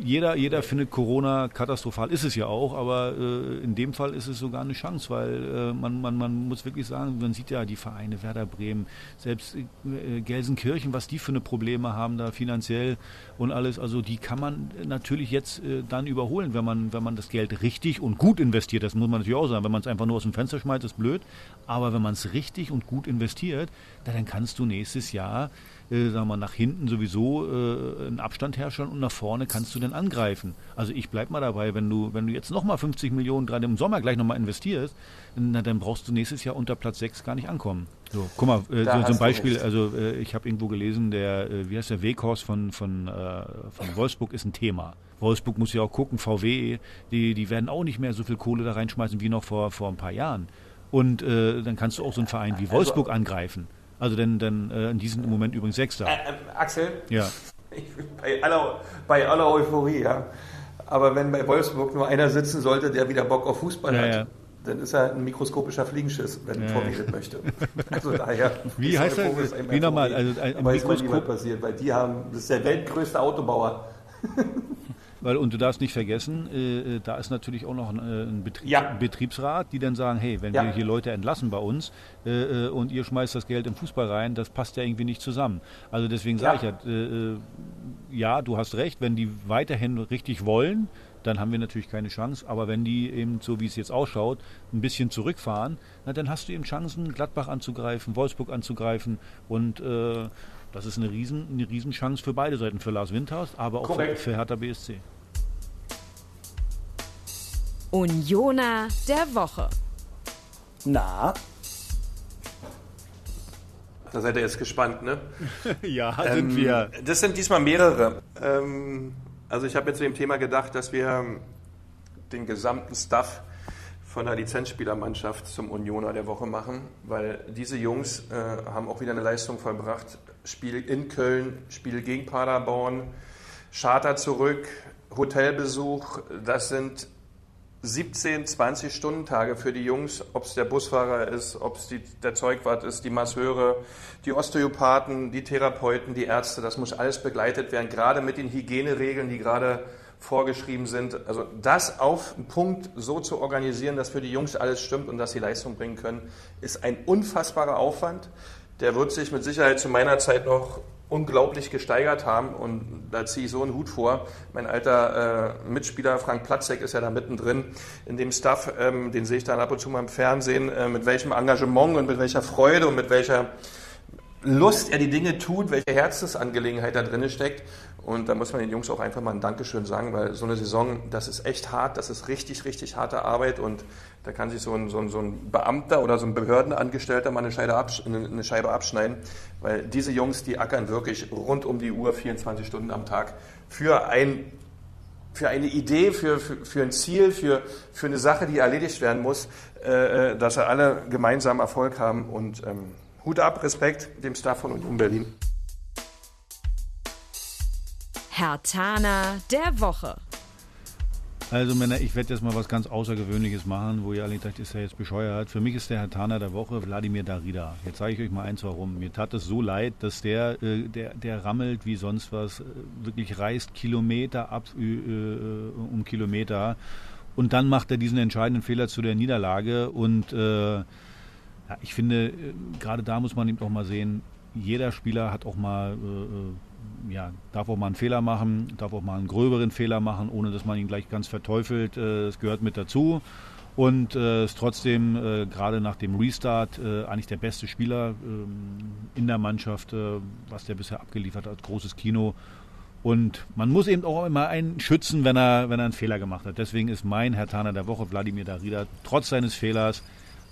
jeder, jeder findet Corona katastrophal, ist es ja auch, aber äh, in dem Fall ist es sogar eine Chance, weil äh, man, man, man muss wirklich sagen, man sieht ja die Vereine Werder Bremen, selbst äh, Gelsenkirchen, was die für eine Probleme haben da finanziell und alles, also die kann man natürlich jetzt äh, dann überholen, wenn man, wenn man das Geld richtig und gut investiert, das muss man natürlich auch sagen, wenn man es einfach nur aus dem Fenster schmeißt, ist blöd, aber wenn man es richtig und gut investiert, dann kannst du nächstes Jahr äh, sagen wir, nach hinten sowieso äh, einen Abstand herstellen und nach vorne kannst du dann angreifen. Also ich bleib mal dabei, wenn du, wenn du jetzt nochmal 50 Millionen gerade im Sommer gleich nochmal investierst, na, dann brauchst du nächstes Jahr unter Platz 6 gar nicht ankommen. So, guck mal, äh, so, so ein Beispiel, also äh, ich habe irgendwo gelesen, der, äh, wie heißt der, Weghorst von, von, äh, von Wolfsburg ist ein Thema. Wolfsburg muss ja auch gucken, VW, die, die werden auch nicht mehr so viel Kohle da reinschmeißen wie noch vor, vor ein paar Jahren. Und äh, dann kannst du auch so einen Verein wie Wolfsburg angreifen. Also denn, denn äh, die sind im Moment übrigens Sechster. Äh, äh, Axel, Ja. ich, bei, aller, bei aller Euphorie, ja. Aber wenn bei Wolfsburg nur einer sitzen sollte, der wieder Bock auf Fußball Ja, hat, ja. dann ist er ein mikroskopischer Fliegenschiss, wenn Ja, VW das möchte. Also daher. Wie heißt er? Ein Wie? Euphorie. Also ein- ein Mikroskop- passiert, weil die haben, das ist der weltgrößte Autobauer. Weil, und du darfst nicht vergessen, äh, äh, da ist natürlich auch noch ein, äh, ein Betrieb, Ja. Betriebsrat, die dann sagen, hey, wenn Ja. wir hier Leute entlassen bei uns äh, äh, und ihr schmeißt das Geld im Fußball rein, das passt ja irgendwie nicht zusammen. Also deswegen sage ich ja, äh, ja, du hast recht, wenn die weiterhin richtig wollen, dann haben wir natürlich keine Chance. Aber wenn die eben, so wie es jetzt ausschaut, ein bisschen zurückfahren, na, dann hast du eben Chancen, Gladbach anzugreifen, Wolfsburg anzugreifen und äh, das ist eine riesen, eine Riesenchance für beide Seiten, für Lars Windhorst, aber auch für, für Hertha BSC. Unioner der Woche. Na, Da seid ihr jetzt gespannt, ne? ja, Ähm, Das sind diesmal mehrere. Ähm, also ich habe jetzt zu dem Thema gedacht, dass wir den gesamten Staff von der Lizenzspielermannschaft zum Unioner der Woche machen, weil diese Jungs äh, haben auch wieder eine Leistung vollbracht. Spiel in Köln, Spiel gegen Paderborn, Charter zurück, Hotelbesuch, das sind 17, 20 Stundentage für die Jungs, ob es der Busfahrer ist, ob es der Zeugwart ist, die Masseure, die Osteopathen, die Therapeuten, die Ärzte, das muss alles begleitet werden, gerade mit den Hygieneregeln, die gerade vorgeschrieben sind. Also das auf den Punkt so zu organisieren, dass für die Jungs alles stimmt und dass sie Leistung bringen können, ist ein unfassbarer Aufwand. Der wird sich mit Sicherheit zu meiner Zeit noch unglaublich gesteigert haben und da ziehe ich so einen Hut vor. Mein alter äh, Mitspieler Frank Platzek ist ja da mittendrin in dem Stuff, ähm, den sehe ich dann ab und zu mal im Fernsehen, äh, mit welchem Engagement und mit welcher Freude und mit welcher Lust er die Dinge tut, welche Herzensangelegenheit da drin steckt. Und da muss man den Jungs auch einfach mal ein Dankeschön sagen, weil so eine Saison, das ist echt hart, das ist richtig, richtig harte Arbeit und da kann sich so ein, so ein, so ein Beamter oder so ein Behördenangestellter mal eine Scheibe, eine Scheibe abschneiden, weil diese Jungs, die ackern wirklich rund um die Uhr, 24 Stunden am Tag für ein für eine Idee, für, für, für ein Ziel, für, für eine Sache, die erledigt werden muss, äh, äh, dass wir alle gemeinsam Erfolg haben. Und ähm, Hut ab, Respekt dem Staff von Union Berlin. Hertaner der Woche. Also Männer, ich werde jetzt mal was ganz Außergewöhnliches machen, wo ihr alle denkt, ist er jetzt bescheuert. Für mich ist der Herr Taner der Woche Wladimir Darida. Jetzt sage ich euch mal eins warum. Mir tat es so leid, dass der, äh, der, der rammelt wie sonst was, äh, wirklich reist Kilometer ab äh, äh, um Kilometer und dann macht er diesen entscheidenden Fehler zu der Niederlage und äh, ja, ich finde, äh, gerade da muss man eben auch mal sehen, jeder Spieler hat auch mal, ja, darf auch mal einen Fehler machen, darf auch mal einen gröberen Fehler machen, ohne dass man ihn gleich ganz verteufelt. Äh, Es gehört mit dazu. Und äh, ist trotzdem äh, gerade nach dem Restart äh, eigentlich der beste Spieler ähm, in der Mannschaft, äh, was der bisher abgeliefert hat. Großes Kino. Und man muss eben auch immer einen schützen, wenn er, wenn er einen Fehler gemacht hat. Deswegen ist mein Herr Taner der Woche Wladimir Darida trotz seines Fehlers,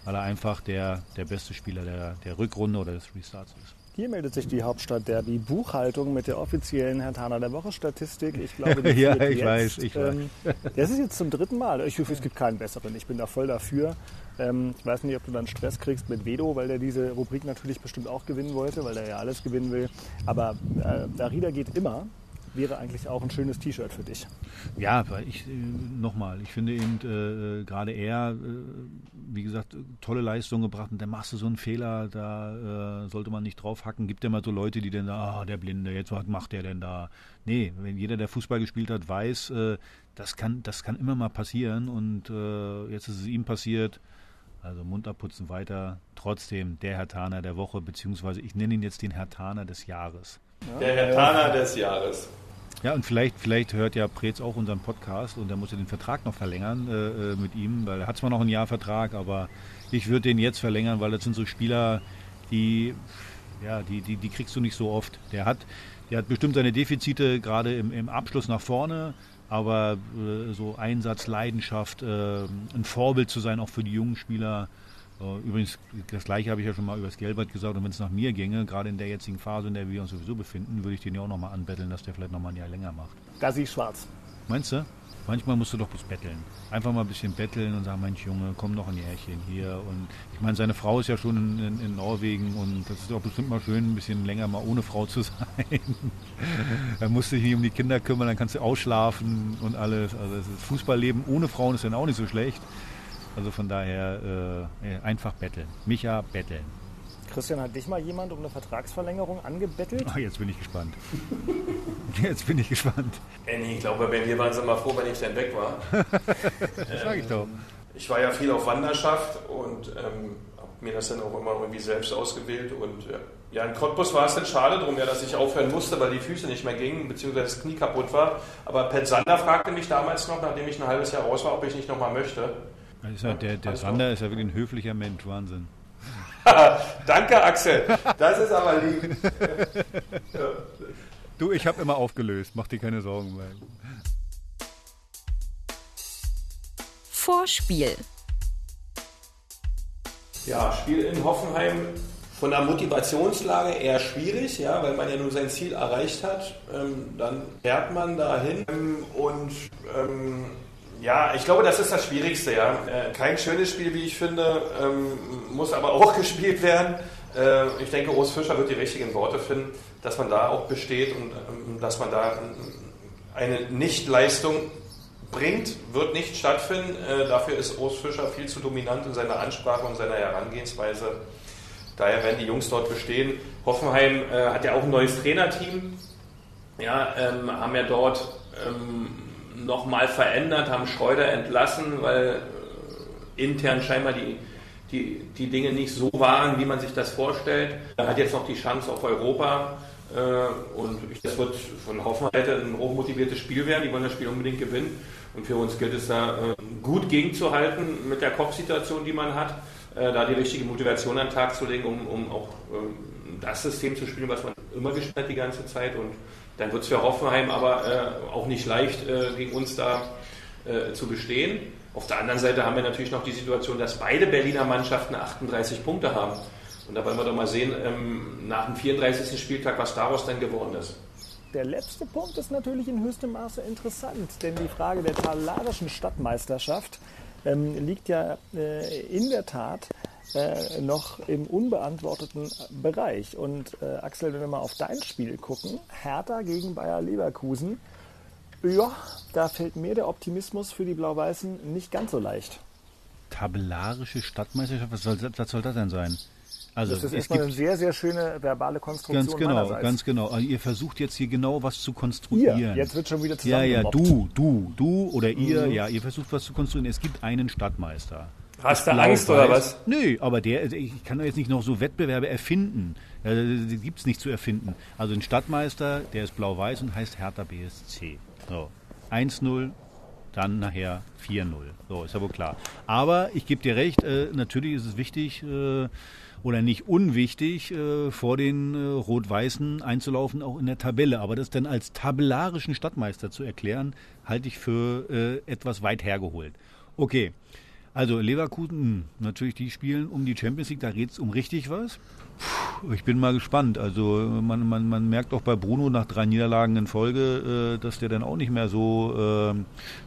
weil er einfach der, der beste Spieler der, der Rückrunde oder des Restarts ist. Hier meldet sich die Hauptstadt Derby Buchhaltung mit der offiziellen Herr Taner der Woche Statistik. Ich glaube, die Ja, ich jetzt, weiß, ich weiß. Ähm, das ist jetzt zum dritten Mal. Ich hoffe, es gibt keinen besseren. Ich bin da voll dafür. Ähm, ich weiß nicht, ob du dann Stress kriegst mit Vedo, weil der diese Rubrik natürlich bestimmt auch gewinnen wollte, weil der ja alles gewinnen will. Aber äh, Darida geht immer. Wäre eigentlich auch ein schönes T-Shirt für dich. Ja, weil ich äh, nochmal, ich finde eben äh, gerade er, äh, wie gesagt, tolle Leistung gebracht und dann machst du so einen Fehler, da äh, sollte man nicht drauf hacken. Gibt ja mal so Leute, die dann da, ah, der Blinde, jetzt was macht der denn da? Nee, wenn jeder, der Fußball gespielt hat, weiß, äh, das kann, das kann immer mal passieren und äh, jetzt ist es ihm passiert. Also Mund abputzen weiter. Trotzdem der Herr Taner der Woche, beziehungsweise ich nenne ihn jetzt den Herr Taner des Jahres. Der Herr Taner des Jahres. Ja, und vielleicht, vielleicht hört ja Preetz auch unseren Podcast und er muss ja den Vertrag noch verlängern äh, äh, mit ihm, weil er hat zwar noch ein Jahr Vertrag, aber ich würde den jetzt verlängern, weil das sind so Spieler, die, Ja, die, die, die kriegst du nicht so oft. Der hat, der hat bestimmt seine Defizite, gerade im, im Abschluss nach vorne, aber äh, so Einsatz, Leidenschaft, äh, ein Vorbild zu sein, auch für die jungen Spieler. Äh, übrigens, das gleiche habe ich ja schon mal über das Gelbert gesagt. Und wenn es nach mir ginge, gerade in der jetzigen Phase, in der wir uns sowieso befinden, würde ich den ja auch nochmal anbetteln, dass der vielleicht nochmal ein Jahr länger macht. Da sehe ich schwarz. Meinst du? Manchmal musst du doch bloß betteln. Einfach mal ein bisschen betteln und sagen, Mensch Junge, komm noch ein Jährchen hier. Und ich meine, seine Frau ist ja schon in, in, in Norwegen und das ist doch bestimmt mal schön, ein bisschen länger mal ohne Frau zu sein. dann musst du dich nicht um die Kinder kümmern, dann kannst du ausschlafen und alles. Also das Fußballleben ohne Frauen ist dann auch nicht so schlecht. Also von daher äh, einfach betteln. Micha betteln. Christian, hat dich mal jemand um eine Vertragsverlängerung angebettelt? Ach, jetzt bin ich gespannt. Jetzt bin ich gespannt. Äh, nee, ich glaube, bei mir waren sie mal froh, wenn ich dann weg war. das sag ich doch. Ich war ja viel auf Wanderschaft und ähm, habe mir das dann auch immer irgendwie selbst ausgewählt. Und äh, ja, in Cottbus war es dann schade drum, ja, dass ich aufhören musste, weil die Füße nicht mehr gingen, beziehungsweise das Knie kaputt war. Aber Pet Sander fragte mich damals noch, nachdem ich ein halbes Jahr raus war, ob ich nicht nochmal möchte. Ja, der der Sander ist ja wirklich ein höflicher Mensch, Wahnsinn. Danke, Axel. Das ist aber lieb. Du, ich habe immer aufgelöst. Mach dir keine Sorgen. Weil Vorspiel. Ja, Spiel in Hoffenheim von der Motivationslage eher schwierig, ja, weil man ja nur sein Ziel erreicht hat. Ähm, dann fährt man dahin ähm, und ähm, ja, ich glaube, das ist das Schwierigste. Ja. Äh, kein schönes Spiel, wie ich finde, ähm, muss aber auch gespielt werden. Äh, ich denke, Urs Fischer wird die richtigen Worte finden, dass man da auch besteht und ähm, dass man da eine Nichtleistung bringt, wird nicht stattfinden. Äh, dafür ist Urs Fischer viel zu dominant in seiner Ansprache und seiner Herangehensweise. Daher werden die Jungs dort bestehen. Hoffenheim hat ja auch ein neues Trainerteam. Ja, ähm, haben ja dort ähm, nochmal verändert, haben Schreuder entlassen, weil äh, intern scheinbar die, die, die Dinge nicht so waren, wie man sich das vorstellt. Er hat jetzt noch die Chance auf Europa äh, und das wird von Hoffenheim ein hochmotiviertes Spiel werden. Die wollen das Spiel unbedingt gewinnen und für uns gilt es da äh, gut gegenzuhalten mit der Kopfsituation, die man hat, da die richtige Motivation an den Tag zu legen, um, um auch das System zu spielen, was man immer gespielt hat die ganze Zeit und dann wird es für Hoffenheim aber äh, auch nicht leicht, äh, gegen uns da äh, zu bestehen. Auf der anderen Seite haben wir natürlich noch die Situation, dass beide Berliner Mannschaften 38 Punkte haben. Und da wollen wir doch mal sehen, ähm, nach dem 34. Spieltag, was daraus dann geworden ist. Der letzte Punkt ist natürlich in höchstem Maße interessant, denn die Frage der talarischen Stadtmeisterschaft ähm, liegt ja äh, in der Tat äh, noch im unbeantworteten Bereich. Und äh, Axel, wenn wir mal auf dein Spiel gucken, Hertha gegen Bayer Leverkusen, ja, da fällt mir der Optimismus für die Blau-Weißen nicht ganz so leicht. Tabellarische Stadtmeisterschaft, was soll, was soll das denn sein? Also das ist erstmal eine sehr, sehr schöne verbale Konstruktion. Ganz genau, meinerseits. ganz genau. Also ihr versucht jetzt hier genau was zu konstruieren. Ihr, jetzt wird schon wieder Ja, ja, du, du, du oder ihr, mhm. ja, ihr versucht was zu konstruieren. Es gibt einen Stadtmeister. Hast du Angst oder was? Nö, aber der, ich kann doch jetzt nicht noch so Wettbewerbe erfinden. Die gibt es nicht zu erfinden. Also ein Stadtmeister, der ist blau-weiß und heißt Hertha BSC. So, 1-0, dann nachher 4-0. So, ist ja wohl klar. Aber ich gebe dir recht, äh, natürlich ist es wichtig, äh, oder nicht unwichtig, äh, vor den Rot-Weißen einzulaufen, auch in der Tabelle. Aber das dann als tabellarischen Stadtmeister zu erklären, halte ich für etwas weit hergeholt. Okay, also Leverkusen, hm, natürlich die spielen um die Champions League, da geht es um richtig was. Puh, ich bin mal gespannt. Also man, man, man merkt auch bei Bruno nach drei Niederlagen in Folge, äh, dass der dann auch nicht mehr so, äh,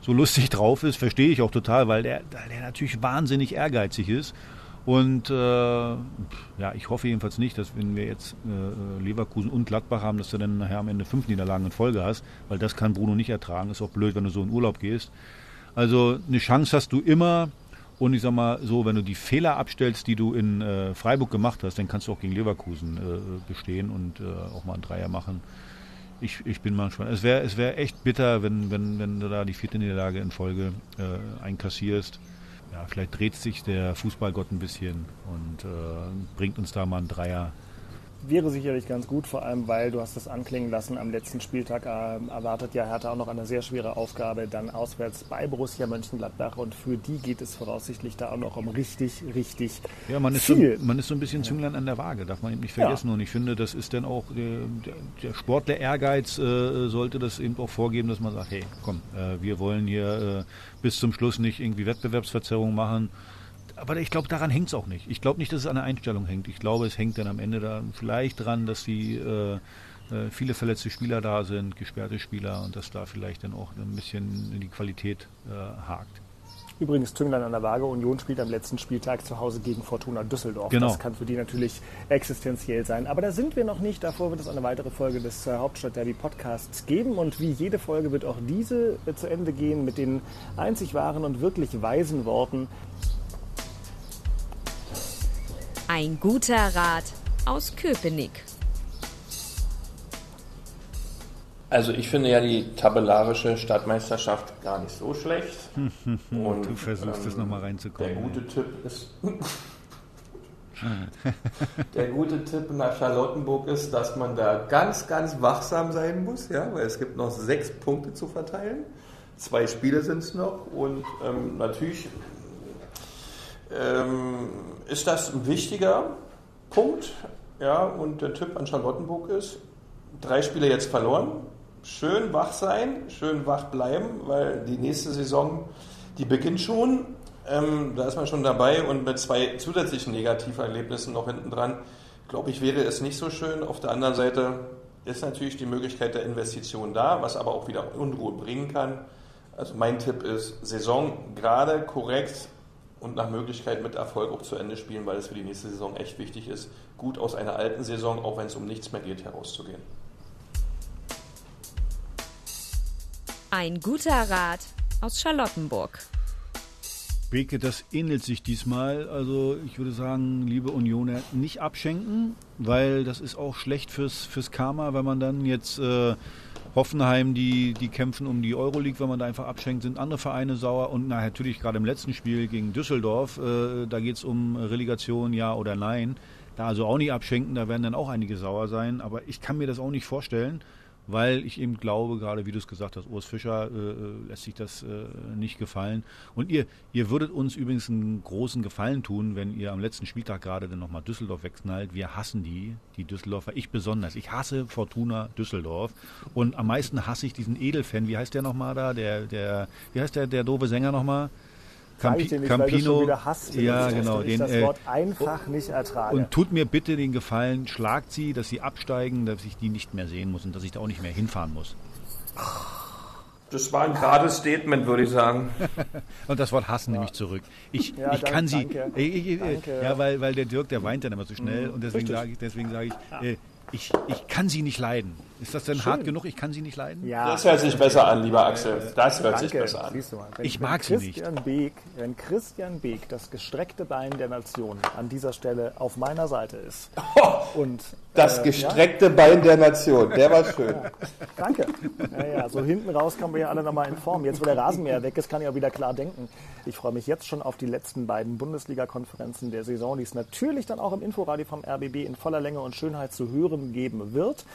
so lustig drauf ist. Verstehe ich auch total, weil der, der natürlich wahnsinnig ehrgeizig ist und äh, ja, ich hoffe jedenfalls nicht, dass wenn wir jetzt äh, Leverkusen und Gladbach haben, dass du dann nachher am Ende fünf Niederlagen in Folge hast, weil das kann Bruno nicht ertragen. Ist auch blöd, wenn du so in Urlaub gehst. Also eine Chance hast du immer. Und ich sag mal so, wenn du die Fehler abstellst, die du in äh, Freiburg gemacht hast, dann kannst du auch gegen Leverkusen äh, bestehen und äh, auch mal einen Dreier machen. Ich, ich bin mal gespannt. Es wäre es wär echt bitter, wenn, wenn, wenn du da die vierte Niederlage in Folge äh, einkassierst ja, vielleicht dreht sich der Fußballgott ein bisschen und äh, bringt uns da mal einen Dreier. Wäre sicherlich ganz gut, vor allem weil du hast es anklingen lassen, am letzten Spieltag äh, erwartet ja Hertha auch noch eine sehr schwere Aufgabe, dann auswärts bei Borussia Mönchengladbach und für die geht es voraussichtlich da auch noch um richtig, richtig ja, man ist viel. So, man ist so ein bisschen Zünglein an der Waage, darf man eben nicht vergessen. Ja. Und ich finde, das ist dann auch, der, der, der Sportler Ehrgeiz äh, sollte das eben auch vorgeben, dass man sagt, hey, komm, äh, wir wollen hier äh, bis zum Schluss nicht irgendwie Wettbewerbsverzerrung machen aber ich glaube, daran hängt es auch nicht. Ich glaube nicht, dass es an der Einstellung hängt. Ich glaube, es hängt dann am Ende da vielleicht dran, dass die äh, äh, viele verletzte Spieler da sind, gesperrte Spieler und dass da vielleicht dann auch ein bisschen die Qualität äh, hakt. Übrigens Tünglein an der Waage. Union spielt am letzten Spieltag zu Hause gegen Fortuna Düsseldorf. Genau. Das kann für die natürlich existenziell sein. Aber da sind wir noch nicht. Davor wird es eine weitere Folge des äh, Hauptstadt Derby Podcasts geben. Und wie jede Folge wird auch diese äh, zu Ende gehen mit den einzig wahren und wirklich weisen Worten. Ein guter Rat aus Köpenick. Also ich finde ja die tabellarische Stadtmeisterschaft gar nicht so schlecht. Und, du versuchst es ähm, nochmal reinzukommen. Der gute Tipp ist. der gute Tipp nach Charlottenburg ist, dass man da ganz, ganz wachsam sein muss, ja, weil es gibt noch sechs Punkte zu verteilen. Zwei Spiele sind es noch und ähm, natürlich ähm, ist das ein wichtiger Punkt. Ja, und der Tipp an Charlottenburg ist, drei Spiele jetzt verloren. Schön wach sein, schön wach bleiben, weil die nächste Saison, die beginnt schon. Ähm, da ist man schon dabei und mit zwei zusätzlichen Negativerlebnissen noch hinten dran, glaube ich, wäre es nicht so schön. Auf der anderen Seite ist natürlich die Möglichkeit der Investition da, was aber auch wieder Unruhe bringen kann. Also mein Tipp ist, Saison gerade korrekt und nach Möglichkeit mit Erfolg auch zu Ende spielen, weil es für die nächste Saison echt wichtig ist, gut aus einer alten Saison, auch wenn es um nichts mehr geht, herauszugehen. Ein guter Rat aus Charlottenburg. Beke, das ähnelt sich diesmal. Also ich würde sagen, liebe Unioner, nicht abschenken, weil das ist auch schlecht fürs, fürs Karma, wenn man dann jetzt äh, Hoffenheim, die, die kämpfen um die Euroleague, wenn man da einfach abschenkt, sind andere Vereine sauer. Und na, natürlich gerade im letzten Spiel gegen Düsseldorf, äh, da geht es um Relegation, ja oder nein. Da also auch nicht abschenken, da werden dann auch einige sauer sein. Aber ich kann mir das auch nicht vorstellen weil ich eben glaube, gerade wie du es gesagt hast, Urs Fischer äh, äh, lässt sich das äh, nicht gefallen. Und ihr, ihr würdet uns übrigens einen großen Gefallen tun, wenn ihr am letzten Spieltag gerade dann nochmal Düsseldorf wegknallt. Wir hassen die, die Düsseldorfer. Ich besonders. Ich hasse Fortuna Düsseldorf. Und am meisten hasse ich diesen Edelfan. Wie heißt der nochmal da? Der, der, wie heißt der, der doofe Sänger nochmal? Campi nicht, Campino, ja genau, den, das Wort einfach nicht ertrage. Und tut mir bitte den Gefallen, schlagt sie, dass sie absteigen, dass ich die nicht mehr sehen muss und dass ich da auch nicht mehr hinfahren muss. Das war ein gerades Statement, würde ich sagen. und das Wort hassen ja. nehme ich zurück. Ich, ja, ich kann sie. Danke. Ich, ich, danke. Ja, weil, weil der Dirk, der weint dann immer so schnell mhm. und deswegen sage ich, deswegen sage ich, äh, ich, ich kann sie nicht leiden. Ist das denn Schön. hart genug? Ich kann sie nicht leiden? Ja. Das hört sich besser an, lieber Axel. Das hört Danke. sich besser an. Wenn, ich mag sie nicht. Beek, wenn Christian Beek das gestreckte Bein der Nation an dieser Stelle auf meiner Seite ist. Oh, und, das äh, gestreckte ja? Bein der Nation, der war schön. Ja. Danke. Ja, ja, so hinten raus kommen wir ja alle nochmal in Form. Jetzt, wo der Rasenmäher weg ist, kann ich auch wieder klar denken. Ich freue mich jetzt schon auf die letzten beiden Bundesliga-Konferenzen der Saison, die es natürlich dann auch im Inforadio vom RBB in voller Länge und Schönheit zu hören geben wird.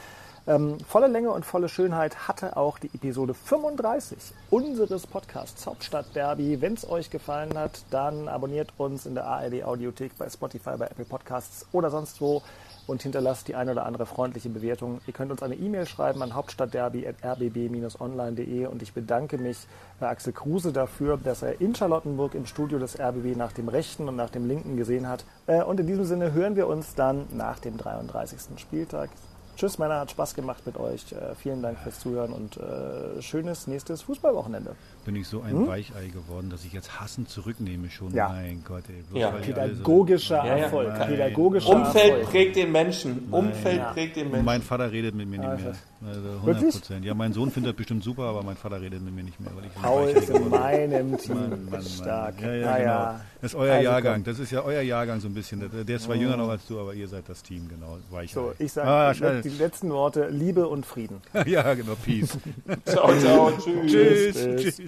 Ähm, volle Länge und volle Schönheit hatte auch die Episode 35 unseres Podcasts Hauptstadt Derby. Wenn es euch gefallen hat, dann abonniert uns in der ARD Audiothek bei Spotify, bei Apple Podcasts oder sonst wo und hinterlasst die eine oder andere freundliche Bewertung. Ihr könnt uns eine E-Mail schreiben an hauptstadtderby.rbb-online.de und ich bedanke mich bei Axel Kruse dafür, dass er in Charlottenburg im Studio des RBB nach dem rechten und nach dem linken gesehen hat. Äh, und in diesem Sinne hören wir uns dann nach dem 33. Spieltag. Tschüss, Männer, hat Spaß gemacht mit euch. Äh, vielen Dank fürs Zuhören und äh, schönes nächstes Fußballwochenende. Bin ich so ein hm? Weichei geworden, dass ich jetzt Hassen zurücknehme schon. Ja. Mein Gott, ey. Ja. Pädagogischer so Erfolg. Ja, Pädagogischer Umfeld Erfolg. prägt den Menschen. Nein. Umfeld prägt den Menschen. Mein Vater redet mit mir nicht mehr. Also 100 Prozent. Ja, mein Sohn findet das bestimmt super, aber mein Vater redet mit mir nicht mehr. Weil ich Paul ist in meinem Team Mann, Mann, Mann. stark. Ja, ja, genau. Das ist euer also Jahrgang. Komm. Das ist ja euer Jahrgang so ein bisschen. Der ist zwar oh. jünger noch als du, aber ihr seid das Team, genau. Weichei. So, ich sage ah, die letzten Worte: Liebe und Frieden. ja, genau. Peace. ciao, ciao. Tschüss. Tschüss. Tschüss.